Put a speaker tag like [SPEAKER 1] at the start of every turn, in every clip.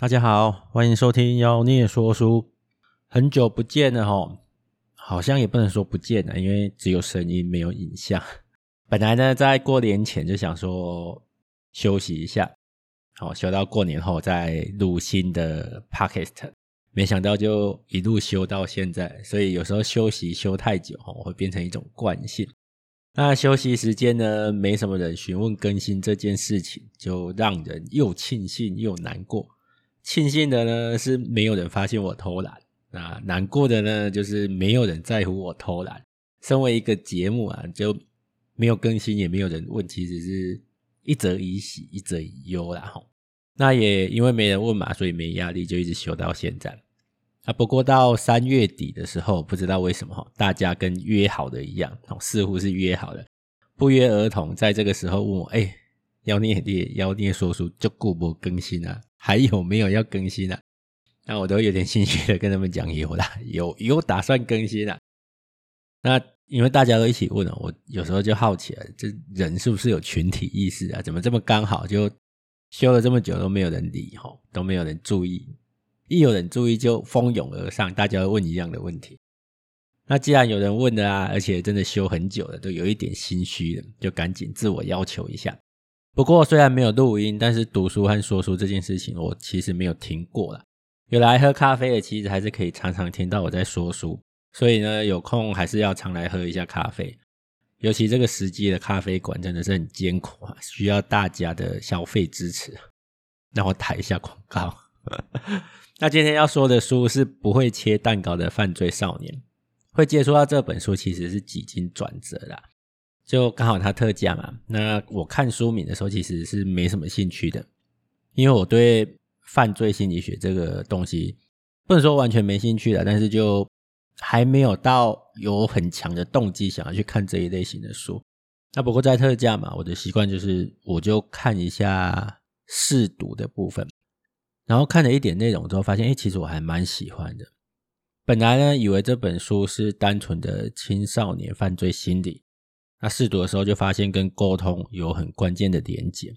[SPEAKER 1] 大家好，欢迎收听妖孽说书。很久不见了齁，好像也不能说不见了，因为只有声音没有影像。本来呢，在过年前就想说休息一下，好，休到过年后再录新的 Podcast。没想到就一路休到现在，所以有时候休息休太久齁，会变成一种惯性。那休息时间呢，没什么人询问更新这件事情，就让人又庆幸又难过。庆幸的呢是没有人发现我偷懒，那难过的呢就是没有人在乎我偷懒。身为一个节目啊，就没有更新，也没有人问，其实是一则以喜，一则以忧啦吼。那也因为没人问嘛，所以没压力，就一直修到现在。啊，不过到三月底的时候，不知道为什么，大家跟约好的一样，似乎是约好的，不约而同在这个时候问我，哎、妖孽爹，妖孽说书就顾不更新啊？还有没有要更新啊？那我都有点心虚的跟他们讲有啦，有有打算更新啦。那因为大家都一起问了，我有时候就好奇了，这人是不是有群体意识啊？怎么这么刚好就修了这么久都没有人理吼，都没有人注意，一有人注意就蜂拥而上，大家会问一样的问题。那既然有人问了啊，而且真的修很久了，都有一点心虚了，就赶紧自我要求一下。不过虽然没有录音，但是读书和说书这件事情，我其实没有停过啦。有来喝咖啡的，其实还是可以常常听到我在说书。所以呢，有空还是要常来喝一下咖啡。尤其这个时机的咖啡馆真的是很艰苦啊，需要大家的消费支持。让我打一下广告。那今天要说的书是不会切蛋糕的犯罪少年。会接触到这本书，其实是几经转折啦。就刚好它特价嘛，那我看书名的时候其实是没什么兴趣的，因为我对犯罪心理学这个东西不能说完全没兴趣的，但是就还没有到有很强的动机想要去看这一类型的书。那不过在特价嘛，我的习惯就是我就看一下试读的部分，然后看了一点内容之后，发现诶，其实我还蛮喜欢的。本来呢，以为这本书是单纯的青少年犯罪心理。那试读的时候就发现跟沟通有很关键的连结。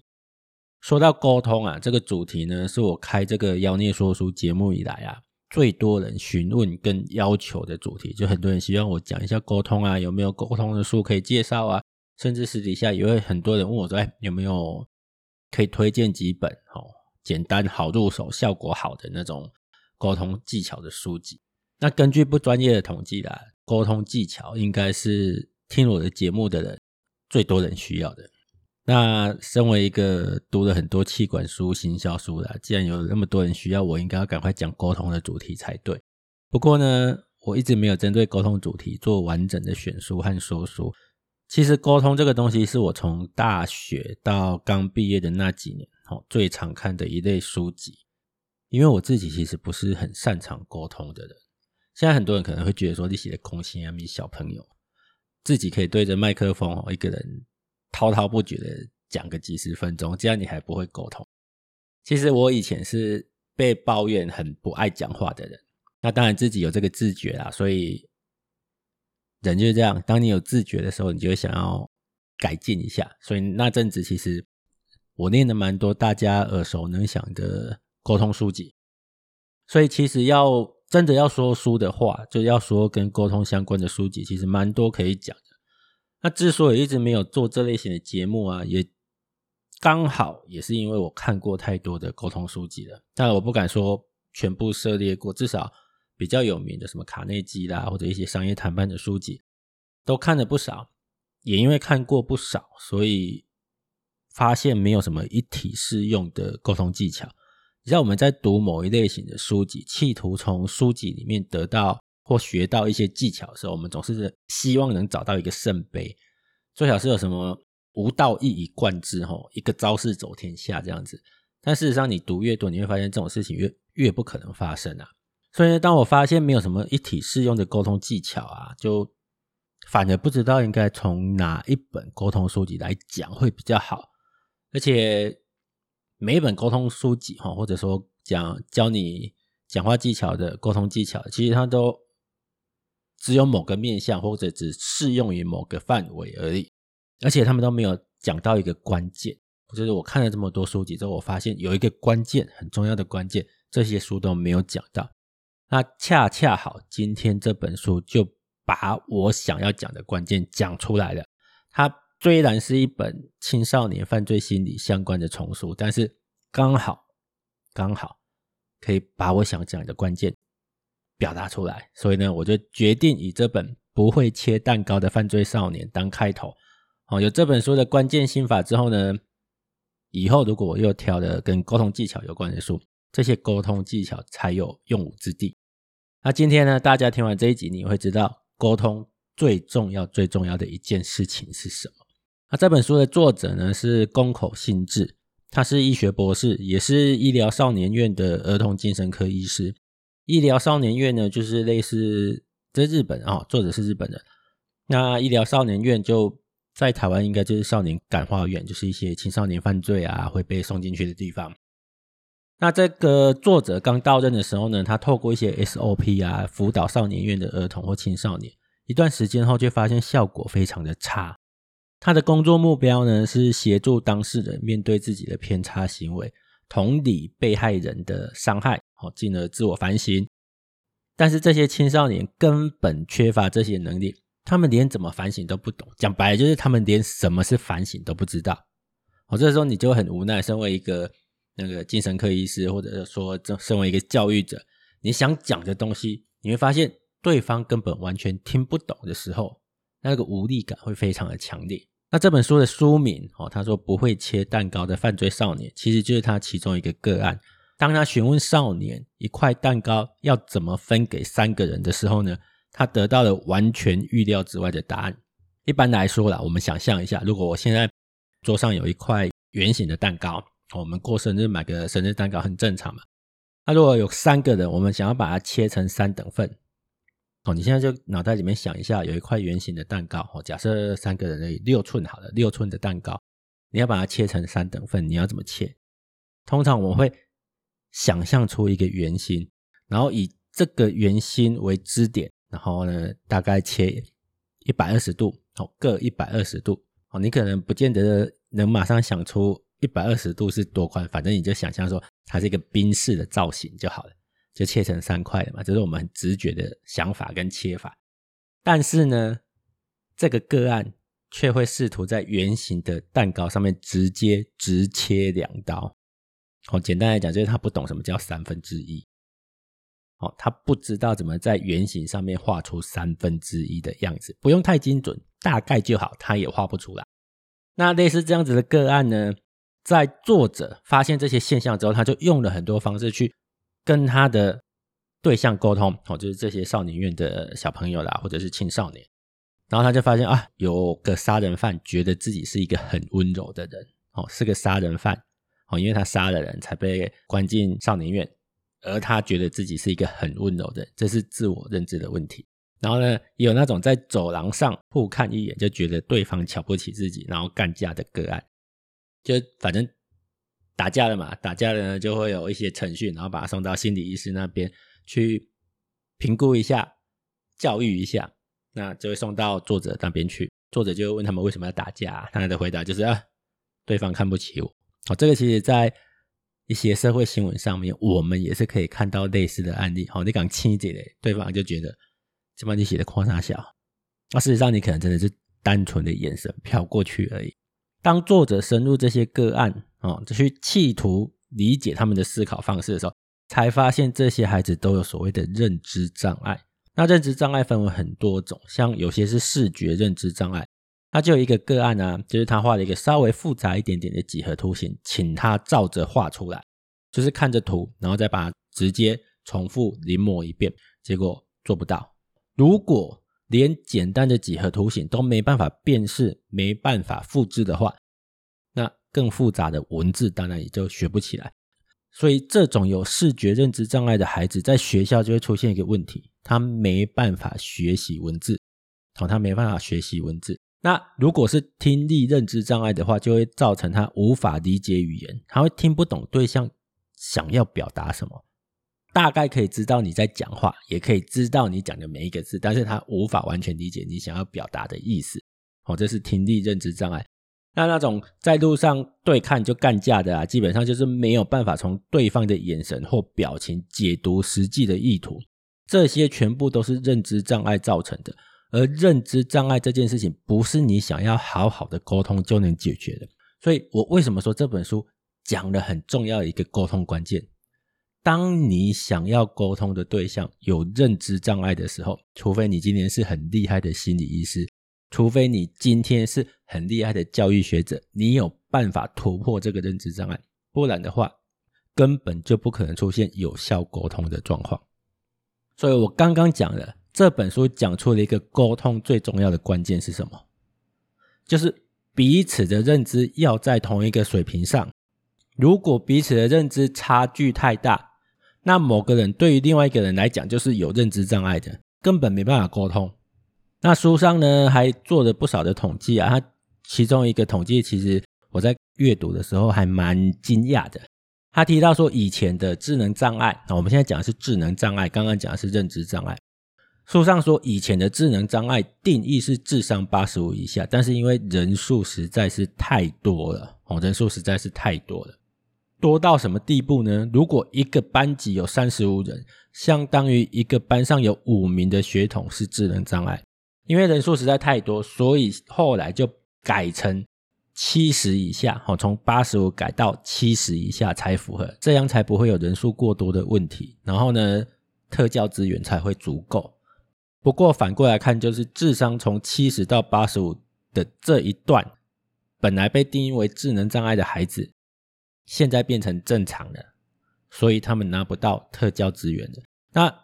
[SPEAKER 1] 说到沟通啊，这个主题呢，是我开这个妖孽说书节目以来啊，最多人询问跟要求的主题。就很多人希望我讲一下沟通啊，有没有沟通的书可以介绍啊？甚至私底下也会很多人问我说，哎，有没有可以推荐几本哦，简单好入手、效果好的那种沟通技巧的书籍？那根据不专业的统计啦，沟通技巧应该是。听我的节目的人，最多人需要的。那身为一个读了很多气管书、行销书的，既然有那么多人需要，我应该要赶快讲沟通的主题才对。不过呢，我一直没有针对沟通主题做完整的选书和说书。其实沟通这个东西是我从大学到刚毕业的那几年，哦，最常看的一类书籍。因为我自己其实不是很擅长沟通的人。现在很多人可能会觉得说，你写的空心啊，你小朋友。自己可以对着麦克风哦，一个人滔滔不绝的讲个几十分钟，这样你还不会沟通。其实我以前是被抱怨很不爱讲话的人，那当然自己有这个自觉啦，所以人就是这样。当你有自觉的时候，你就想要改进一下。所以那阵子其实我念了蛮多大家耳熟能详的沟通书籍，所以其实要。真的要说书的话，就要说跟沟通相关的书籍，其实蛮多可以讲的。那之所以一直没有做这类型的节目啊，也刚好也是因为我看过太多的沟通书籍了。但我不敢说全部涉猎过，至少比较有名的什么卡内基啦，或者一些商业谈判的书籍，都看了不少。也因为看过不少，所以发现没有什么一体适用的沟通技巧。你知道我们在读某一类型的书籍，企图从书籍里面得到或学到一些技巧的时候，我们总是希望能找到一个圣杯，最好是有什么无道一以贯之，吼，一个招式走天下这样子。但事实上，你读越多，你会发现这种事情越越不可能发生啊。所以呢，当我发现没有什么一体适用的沟通技巧啊，就反而不知道应该从哪一本沟通书籍来讲会比较好，而且。每一本沟通书籍哈，或者说讲教你讲话技巧的沟通技巧，其实它都只有某个面向，或者只适用于某个范围而已。而且他们都没有讲到一个关键，就是我看了这么多书籍之后，我发现有一个关键很重要的关键，这些书都没有讲到。那恰恰好，今天这本书就把我想要讲的关键讲出来了。它虽然是一本青少年犯罪心理相关的丛书，但是刚好刚好可以把我想讲的关键表达出来。所以呢，我就决定以这本不会切蛋糕的犯罪少年当开头。哦，有这本书的关键心法之后呢，以后如果我又挑了跟沟通技巧有关的书，这些沟通技巧才有用武之地。那今天呢，大家听完这一集，你会知道沟通最重要、最重要的一件事情是什么。那这本书的作者呢是宫口信治，他是医学博士，也是医疗少年院的儿童精神科医师。医疗少年院呢，就是类似在日本啊、哦，作者是日本人。那医疗少年院就在台湾，应该就是少年感化院，就是一些青少年犯罪啊会被送进去的地方。那这个作者刚到任的时候呢，他透过一些 SOP 啊，辅导少年院的儿童或青少年，一段时间后就发现效果非常的差。他的工作目标呢是协助当事人面对自己的偏差行为，同理被害人的伤害，好，进而自我反省。但是这些青少年根本缺乏这些能力，他们连怎么反省都不懂。讲白了就是他们连什么是反省都不知道。好，这时候你就很无奈，身为一个。那个精神科医师，或者说这身为一个教育者，你想讲的东西，你会发现对方根本完全听不懂的时候，那个无力感会非常的强烈。那这本书的书名哦，他说不会切蛋糕的犯罪少年，其实就是他其中一个个案。当他询问少年一块蛋糕要怎么分给三个人的时候呢，他得到了完全预料之外的答案。一般来说啦，我们想象一下，如果我现在桌上有一块圆形的蛋糕。我们过生日买个生日蛋糕很正常嘛。那如果有三个人，我们想要把它切成三等份，哦，你现在就脑袋里面想一下，有一块圆形的蛋糕，哦，假设三个人的六寸好了，六寸的蛋糕，你要把它切成三等份，你要怎么切？通常我们会想象出一个圆心，然后以这个圆心为支点，然后呢，大概切一百二十度，哦，各一百二十度，哦，你可能不见得能马上想出。一百二十度是多宽？反正你就想象说它是一个宾士的造型就好了，就切成三块的嘛。这是我们很直觉的想法跟切法。但是呢，这个个案却会试图在圆形的蛋糕上面直接直切两刀。哦，简单来讲，就是他不懂什么叫三分之一。哦，他不知道怎么在圆形上面画出三分之一的样子，不用太精准，大概就好，他也画不出来。那类似这样子的个案呢？在作者发现这些现象之后，他就用了很多方式去跟他的对象沟通，哦，就是这些少年院的小朋友啦，或者是青少年。然后他就发现啊，有个杀人犯觉得自己是一个很温柔的人，哦，是个杀人犯，哦，因为他杀了人才被关进少年院，而他觉得自己是一个很温柔的人，这是自我认知的问题。然后呢，有那种在走廊上互看一眼就觉得对方瞧不起自己，然后干架的个案。就反正打架了嘛，打架了呢就会有一些程序，然后把他送到心理医师那边去评估一下、教育一下，那就会送到作者那边去。作者就问他们为什么要打架，他们的回答就是啊，对方看不起我。好，这个其实在一些社会新闻上面，我们也是可以看到类似的案例。好，你讲轻一点的，对方就觉得这帮你写的夸大小，那事实上你可能真的是单纯的眼神飘过去而已。当作者深入这些个案啊，就去企图理解他们的思考方式的时候，才发现这些孩子都有所谓的认知障碍。那认知障碍分为很多种，像有些是视觉认知障碍，那就有一个个案啊，就是他画了一个稍微复杂一点点的几何图形，请他照着画出来，就是看着图，然后再把它直接重复临摹一遍，结果做不到。如果连简单的几何图形都没办法辨识、没办法复制的话，那更复杂的文字当然也就学不起来。所以，这种有视觉认知障碍的孩子，在学校就会出现一个问题：他没办法学习文字。好，他没办法学习文字。那如果是听力认知障碍的话，就会造成他无法理解语言，他会听不懂对象想要表达什么。大概可以知道你在讲话，也可以知道你讲的每一个字，但是他无法完全理解你想要表达的意思。哦，这是听力认知障碍。那那种在路上对看就干架的啊，基本上就是没有办法从对方的眼神或表情解读实际的意图，这些全部都是认知障碍造成的。而认知障碍这件事情，不是你想要好好的沟通就能解决的。所以我为什么说这本书讲了很重要的一个沟通关键？当你想要沟通的对象有认知障碍的时候，除非你今天是很厉害的心理医师。除非你今天是很厉害的教育学者，你有办法突破这个认知障碍，不然的话，根本就不可能出现有效沟通的状况。所以我刚刚讲的这本书讲出了一个沟通最重要的关键是什么？就是彼此的认知要在同一个水平上。如果彼此的认知差距太大，那某个人对于另外一个人来讲就是有认知障碍的，根本没办法沟通。那书上呢还做了不少的统计啊，它其中一个统计其实我在阅读的时候还蛮惊讶的。他提到说，以前的智能障碍，那我们现在讲的是智能障碍，刚刚讲的是认知障碍。书上说，以前的智能障碍定义是智商八十五以下，但是因为人数实在是太多了，哦，人数实在是太多了，多到什么地步呢？如果一个班级有三十五人，相当于一个班上有五名的学童是智能障碍。因为人数实在太多，所以后来就改成七十以下，好，从八十五改到七十以下才符合，这样才不会有人数过多的问题。然后呢，特教资源才会足够。不过反过来看，就是智商从七十到八十五的这一段，本来被定义为智能障碍的孩子，现在变成正常了，所以他们拿不到特教资源的。那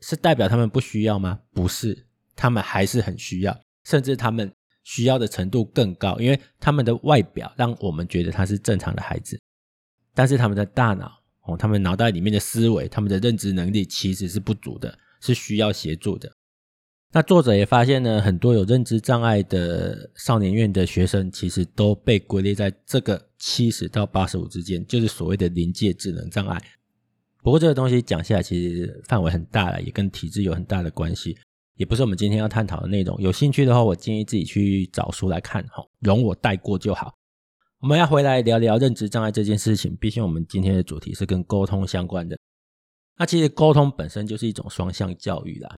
[SPEAKER 1] 是代表他们不需要吗？不是。他们还是很需要，甚至他们需要的程度更高，因为他们的外表让我们觉得他是正常的孩子，但是他们的大脑哦，他们脑袋里面的思维，他们的认知能力其实是不足的，是需要协助的。那作者也发现呢，很多有认知障碍的少年院的学生，其实都被归类在这个七十到八十五之间，就是所谓的临界智能障碍。不过这个东西讲下来，其实范围很大了，也跟体质有很大的关系。也不是我们今天要探讨的内容。有兴趣的话，我建议自己去找书来看，哈，容我带过就好。我们要回来聊聊认知障碍这件事情，毕竟我们今天的主题是跟沟通相关的。那其实沟通本身就是一种双向教育啦。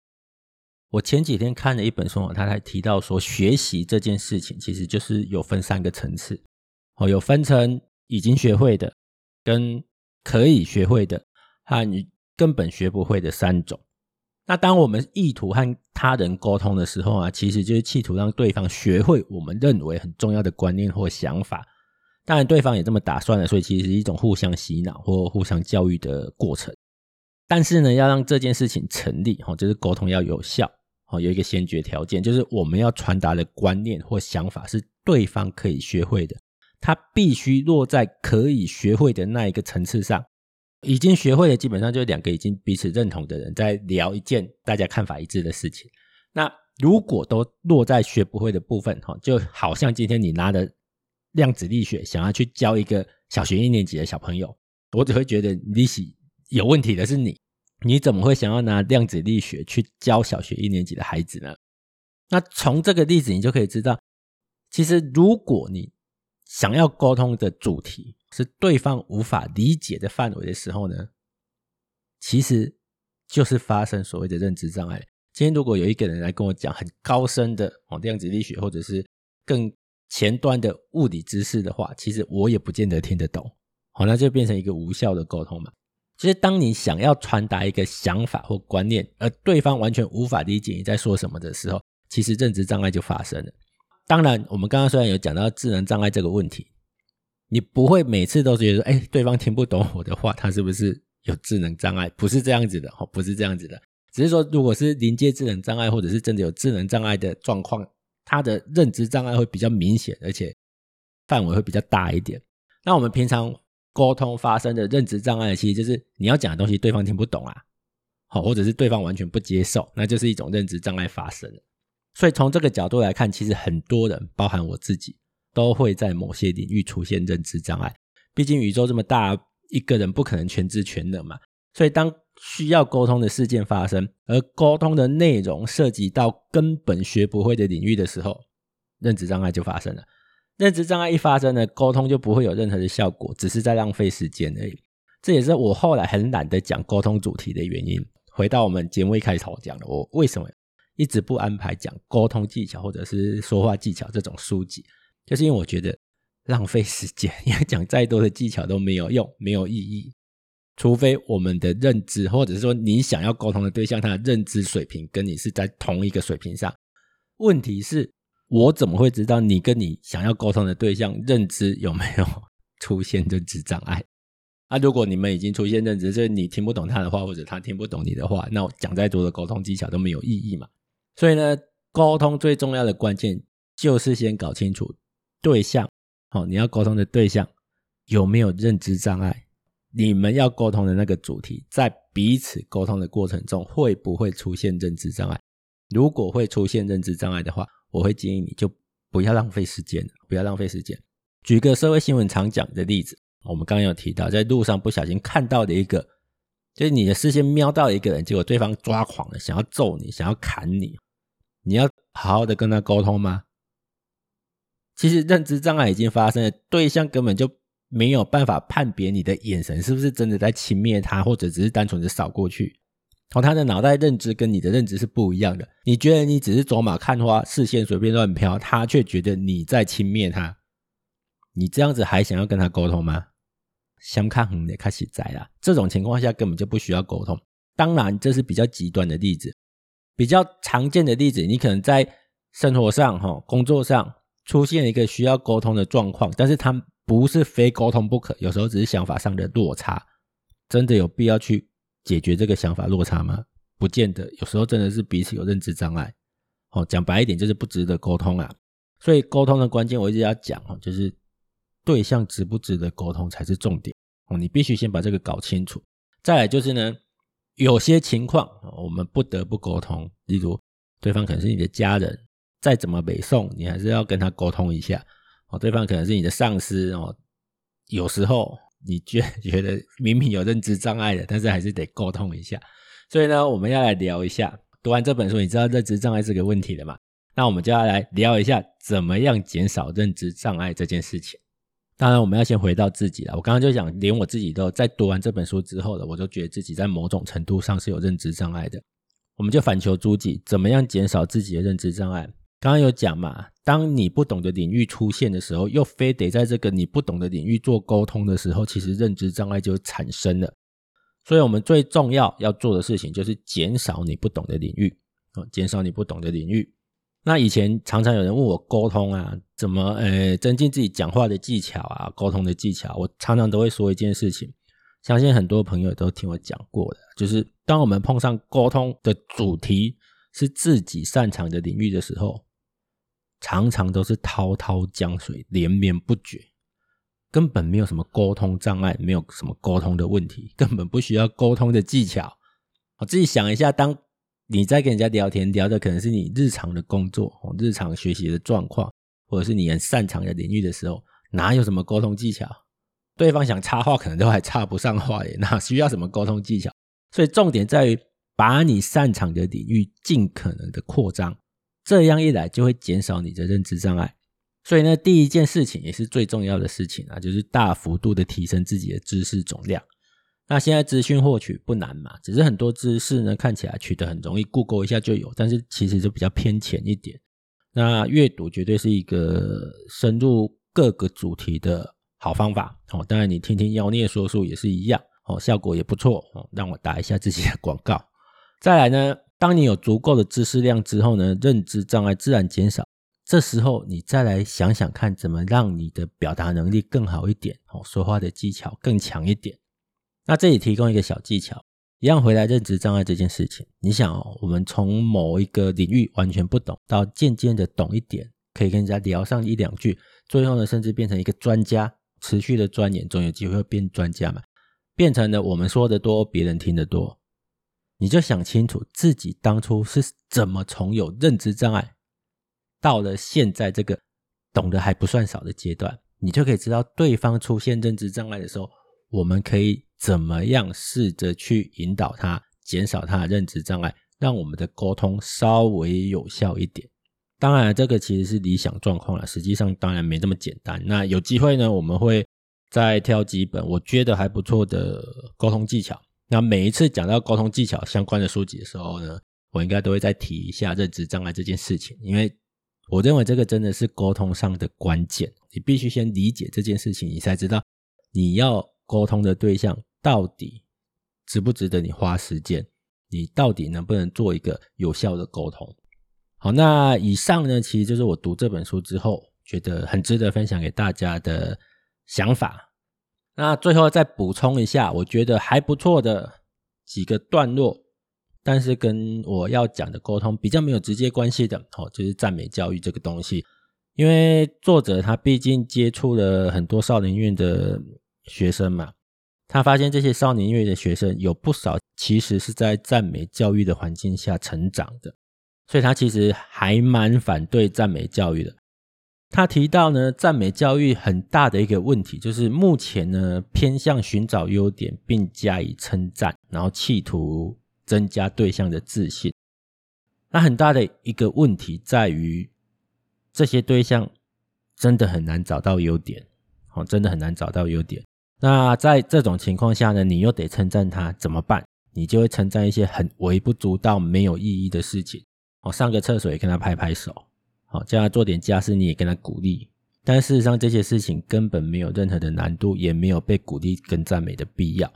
[SPEAKER 1] 我前几天看了一本书，他还提到说，学习这件事情其实就是有分三个层次，哦，有分成已经学会的、跟可以学会的，和你根本学不会的三种。那当我们意图和他人沟通的时候啊，其实就是企图让对方学会我们认为很重要的观念或想法。当然，对方也这么打算了，所以其实是一种互相洗脑或互相教育的过程。但是呢，要让这件事情成立，哈，就是沟通要有效，哦，有一个先决条件，就是我们要传达的观念或想法是对方可以学会的，他必须落在可以学会的那一个层次上。已经学会的基本上就是两个已经彼此认同的人在聊一件大家看法一致的事情。那如果都落在学不会的部分，哈，就好像今天你拿的量子力学想要去教一个小学一年级的小朋友，我只会觉得你是有问题的是你，你怎么会想要拿量子力学去教小学一年级的孩子呢？那从这个例子你就可以知道，其实如果你想要沟通的主题，是对方无法理解的范围的时候呢，其实就是发生所谓的认知障碍。今天如果有一个人来跟我讲很高深的哦量子力学或者是更前端的物理知识的话，其实我也不见得听得懂。好，那就变成一个无效的沟通嘛。其实当你想要传达一个想法或观念，而对方完全无法理解你在说什么的时候，其实认知障碍就发生了。当然，我们刚刚虽然有讲到智能障碍这个问题。你不会每次都觉得说，哎，对方听不懂我的话，他是不是有智能障碍？不是这样子的，哦，不是这样子的。只是说，如果是临界智能障碍，或者是真的有智能障碍的状况，他的认知障碍会比较明显，而且范围会比较大一点。那我们平常沟通发生的认知障碍，其实就是你要讲的东西对方听不懂啊，好，或者是对方完全不接受，那就是一种认知障碍发生。所以从这个角度来看，其实很多人，包含我自己。都会在某些领域出现认知障碍，毕竟宇宙这么大，一个人不可能全知全能嘛。所以当需要沟通的事件发生，而沟通的内容涉及到根本学不会的领域的时候，认知障碍就发生了。认知障碍一发生呢，沟通就不会有任何的效果，只是在浪费时间而已。这也是我后来很懒得讲沟通主题的原因。回到我们节目一开头讲的，我为什么一直不安排讲沟通技巧或者是说话技巧这种书籍，就是因为我觉得浪费时间，因为讲再多的技巧都没有用，没有意义。除非我们的认知，或者是说你想要沟通的对象，他的认知水平跟你是在同一个水平上。问题是，我怎么会知道你跟你想要沟通的对象认知有没有 出现认知障碍？啊，如果你们已经出现认知，就是你听不懂他的话，或者他听不懂你的话，那我讲再多的沟通技巧都没有意义嘛。所以呢，沟通最重要的关键就是先搞清楚对象，好，你要沟通的对象有没有认知障碍。你们要沟通的那个主题，在彼此沟通的过程中，会不会出现认知障碍？如果会出现认知障碍的话，我会建议你就不要浪费时间，不要浪费时间。举个社会新闻常讲的例子，我们刚刚有提到，在路上不小心看到的一个，就是你的视线瞄到一个人，结果对方抓狂了，想要揍你，想要砍你，你要好好的跟他沟通吗？其实认知障碍已经发生了，对象根本就。没有办法判别你的眼神是不是真的在轻蔑他，或者只是单纯的扫过去。哦，他的脑袋认知跟你的认知是不一样的。你觉得你只是走马看花，视线随便乱飘，他却觉得你在轻蔑他。你这样子还想要跟他沟通吗？相看很得开始在啦。这种情况下根本就不需要沟通。当然，这是比较极端的例子，比较常见的例子，你可能在生活上、哈工作上出现一个需要沟通的状况，但是他。不是非沟通不可，有时候只是想法上的落差，真的有必要去解决这个想法落差吗？不见得，有时候真的是彼此有认知障碍。哦，讲白一点就是不值得沟通啊。所以沟通的关键我一直要讲哦，就是对象值不值得沟通才是重点哦。你必须先把这个搞清楚。再来就是呢，有些情况我们不得不沟通，例如对方可能是你的家人，再怎么北宋，你还是要跟他沟通一下。哦，对方可能是你的上司哦，有时候你觉 觉得明明有认知障碍的，但是还是得沟通一下。所以呢，我们要来聊一下，读完这本书，你知道认知障碍是个问题的嘛？那我们就要来聊一下，怎么样减少认知障碍这件事情。当然，我们要先回到自己了。我刚刚就讲，连我自己都在读完这本书之后的，我都觉得自己在某种程度上是有认知障碍的。我们就反求诸己，怎么样减少自己的认知障碍？刚刚有讲嘛，当你不懂的领域出现的时候，又非得在这个你不懂的领域做沟通的时候，其实认知障碍就产生了。所以，我们最重要要做的事情就是减少你不懂的领域啊，减少你不懂的领域。那以前常常有人问我沟通啊，怎么呃增进自己讲话的技巧啊，沟通的技巧，我常常都会说一件事情，相信很多朋友都听我讲过的，就是当我们碰上沟通的主题是自己擅长的领域的时候。常常都是滔滔江水连绵不绝，根本没有什么沟通障碍，没有什么沟通的问题，根本不需要沟通的技巧。我自己想一下，当你在跟人家聊天，聊的可能是你日常的工作、日常学习的状况，或者是你很擅长的领域的时候，哪有什么沟通技巧？对方想插话，可能都还插不上话耶，哪需要什么沟通技巧？所以重点在于把你擅长的领域尽可能的扩张。这样一来就会减少你的认知障碍，所以呢，第一件事情也是最重要的事情啊，就是大幅度的提升自己的知识总量。那现在资讯获取不难嘛，只是很多知识呢看起来取得很容易，Google 一下就有，但是其实就比较偏浅一点。那阅读绝对是一个深入各个主题的好方法哦。当然，你听听妖孽说书也是一样哦，效果也不错哦。让我打一下自己的广告。再来呢。当你有足够的知识量之后呢，认知障碍自然减少。这时候你再来想想看，怎么让你的表达能力更好一点，哦，说话的技巧更强一点。那这里提供一个小技巧，一样回来认知障碍这件事情。你想哦，我们从某一个领域完全不懂，到渐渐的懂一点，可以跟人家聊上一两句，最后呢，甚至变成一个专家，持续的钻研，总有机会变专家嘛。变成了我们说的多，别人听得多。你就想清楚自己当初是怎么从有认知障碍，到了现在这个懂得还不算少的阶段，你就可以知道对方出现认知障碍的时候，我们可以怎么样试着去引导他，减少他的认知障碍，让我们的沟通稍微有效一点。当然，这个其实是理想状况了，实际上当然没这么简单。那有机会呢，我们会再挑几本我觉得还不错的沟通技巧。那每一次讲到沟通技巧相关的书籍的时候呢，我应该都会再提一下认知障碍这件事情，因为我认为这个真的是沟通上的关键。你必须先理解这件事情，你才知道你要沟通的对象到底值不值得你花时间，你到底能不能做一个有效的沟通。好，那以上呢，其实就是我读这本书之后觉得很值得分享给大家的想法。那最后再补充一下，我觉得还不错的几个段落，但是跟我要讲的沟通比较没有直接关系的，哦，就是赞美教育这个东西。因为作者他毕竟接触了很多少年院的学生嘛，他发现这些少年院的学生有不少其实是在赞美教育的环境下成长的，所以他其实还蛮反对赞美教育的。他提到呢，赞美教育很大的一个问题，就是目前呢偏向寻找优点并加以称赞，然后企图增加对象的自信。那很大的一个问题在于，这些对象真的很难找到优点，哦，真的很难找到优点。那在这种情况下呢，你又得称赞他，怎么办？你就会称赞一些很微不足道、没有意义的事情。哦，上个厕所也跟他拍拍手。好，叫他做点家事，你也跟他鼓励，但事实上这些事情根本没有任何的难度，也没有被鼓励跟赞美的必要，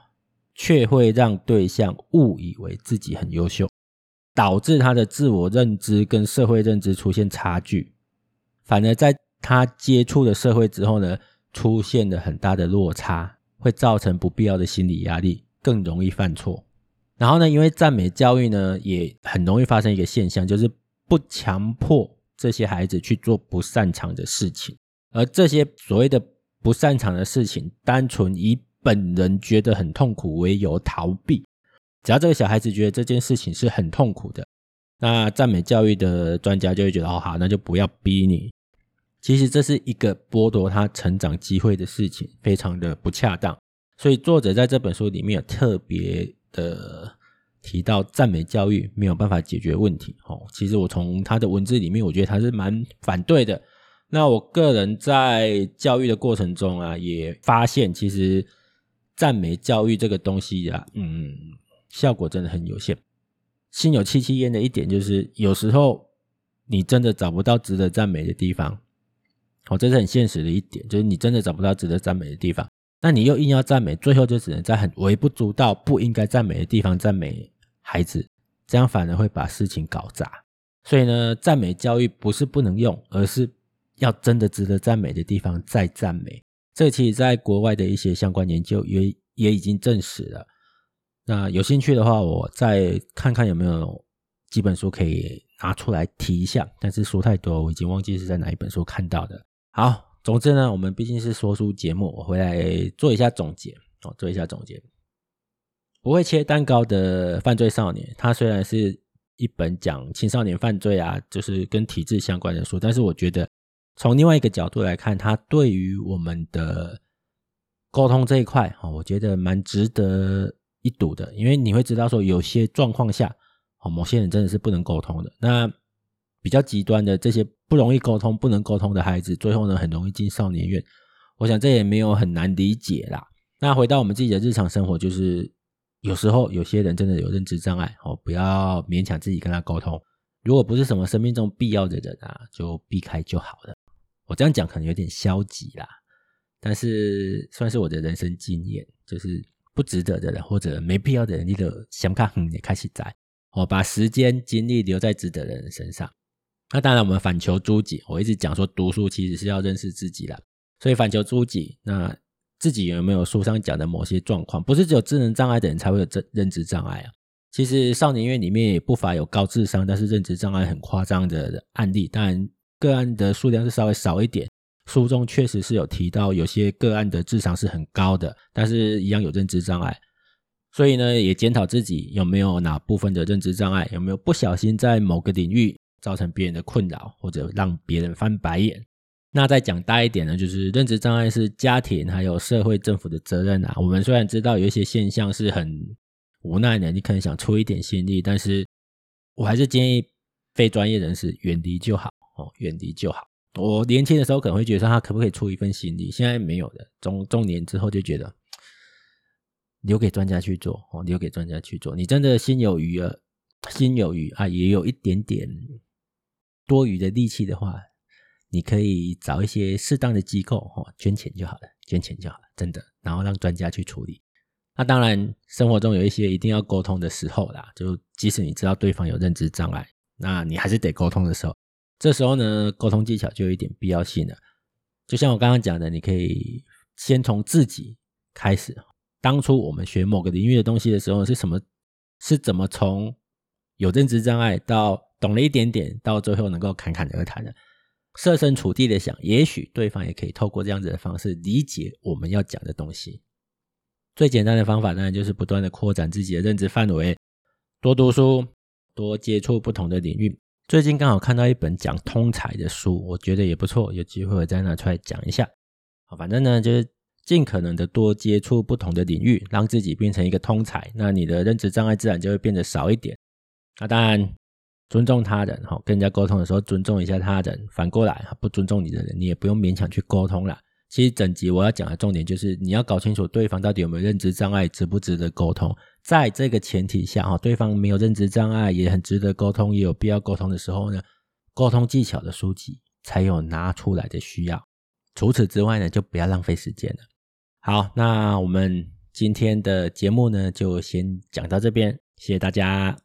[SPEAKER 1] 却会让对象误以为自己很优秀，导致他的自我认知跟社会认知出现差距，反而在他接触了社会之后呢，出现了很大的落差，会造成不必要的心理压力，更容易犯错。然后呢，因为赞美教育呢，也很容易发生一个现象，就是不强迫。这些孩子去做不擅长的事情，而这些所谓的不擅长的事情，单纯以本人觉得很痛苦为由逃避。只要这个小孩子觉得这件事情是很痛苦的，那赞美教育的专家就会觉得哦，好，那就不要逼你。其实这是一个剥夺他成长机会的事情，非常的不恰当。所以作者在这本书里面有特别的。提到赞美教育没有办法解决问题，哦，其实我从他的文字里面，我觉得他是蛮反对的。那我个人在教育的过程中啊，也发现其实赞美教育这个东西啊，嗯，效果真的很有限。心有戚戚焉的一点就是，有时候你真的找不到值得赞美的地方，哦，这是很现实的一点，就是你真的找不到值得赞美的地方。那你又硬要赞美，最后就只能在很微不足道、不应该赞美的地方赞美孩子，这样反而会把事情搞砸。所以呢，赞美教育不是不能用，而是要真的值得赞美的地方再赞美。这其实在国外的一些相关研究也也已经证实了。那有兴趣的话，我再看看有没有几本书可以拿出来提一下。但是书太多，我已经忘记是在哪一本书看到的。好。总之呢，我们毕竟是说书节目，我回来做一下总结哦，做一下总结。不会切蛋糕的犯罪少年，它虽然是一本讲青少年犯罪啊，就是跟体制相关的书，但是我觉得从另外一个角度来看，它对于我们的沟通这一块啊，我觉得蛮值得一读的，因为你会知道说，有些状况下，哦某些人真的是不能沟通的。那比较极端的这些不容易沟通、不能沟通的孩子，最后呢，很容易进少年院。我想这也没有很难理解啦。那回到我们自己的日常生活，就是有时候有些人真的有认知障碍，哦，不要勉强自己跟他沟通。如果不是什么生命中必要的人啊，就避开就好了。我这样讲可能有点消极啦，但是算是我的人生经验，就是不值得的人或者没必要的人，你的想法也开始在，哦，把时间精力留在值得的人身上。那当然，我们反求诸己。我一直讲说，读书其实是要认识自己啦。所以反求诸己，那自己有没有书上讲的某些状况？不是只有智能障碍的人才会有这认知障碍啊。其实少年院里面也不乏有高智商，但是认知障碍很夸张的案例。当然，个案的数量是稍微少一点。书中确实是有提到，有些个案的智商是很高的，但是一样有认知障碍。所以呢，也检讨自己有没有哪部分的认知障碍，有没有不小心在某个领域。造成别人的困扰，或者让别人翻白眼。那再讲大一点呢，就是认知障碍是家庭还有社会政府的责任啊。我们虽然知道有一些现象是很无奈的，你可能想出一点心力，但是我还是建议非专业人士远离就好。哦，远离就好。我年轻的时候可能会觉得他可不可以出一份心力，现在没有的。中中年之后就觉得留给专家去做哦，留给专家去做。你真的心有余了，心有余啊，也有一点点多余的力气的话，你可以找一些适当的机构哦，捐钱就好了，捐钱就好了，真的。然后让专家去处理。那当然，生活中有一些一定要沟通的时候啦，就即使你知道对方有认知障碍，那你还是得沟通的时候。这时候呢，沟通技巧就有一点必要性了。就像我刚刚讲的，你可以先从自己开始。当初我们学某个领域的东西的时候，是什么？是怎么从有认知障碍到懂了一点点，到最后能够侃侃而谈的？设身处地的想，也许对方也可以透过这样子的方式理解我们要讲的东西。最简单的方法呢，就是不断的扩展自己的认知范围，多读书，多接触不同的领域。最近刚好看到一本讲通才的书，我觉得也不错，有机会我再拿出来讲一下。好，反正呢，就是尽可能的多接触不同的领域，让自己变成一个通才，那你的认知障碍自然就会变得少一点。那当然，尊重他人，哈，跟人家沟通的时候尊重一下他人。反过来，不尊重你的人，你也不用勉强去沟通了。其实整集我要讲的重点就是，你要搞清楚对方到底有没有认知障碍，值不值得沟通。在这个前提下，哈，对方没有认知障碍，也很值得沟通，也有必要沟通的时候呢，沟通技巧的书籍才有拿出来的需要。除此之外呢，就不要浪费时间了。好，那我们今天的节目呢，就先讲到这边，谢谢大家。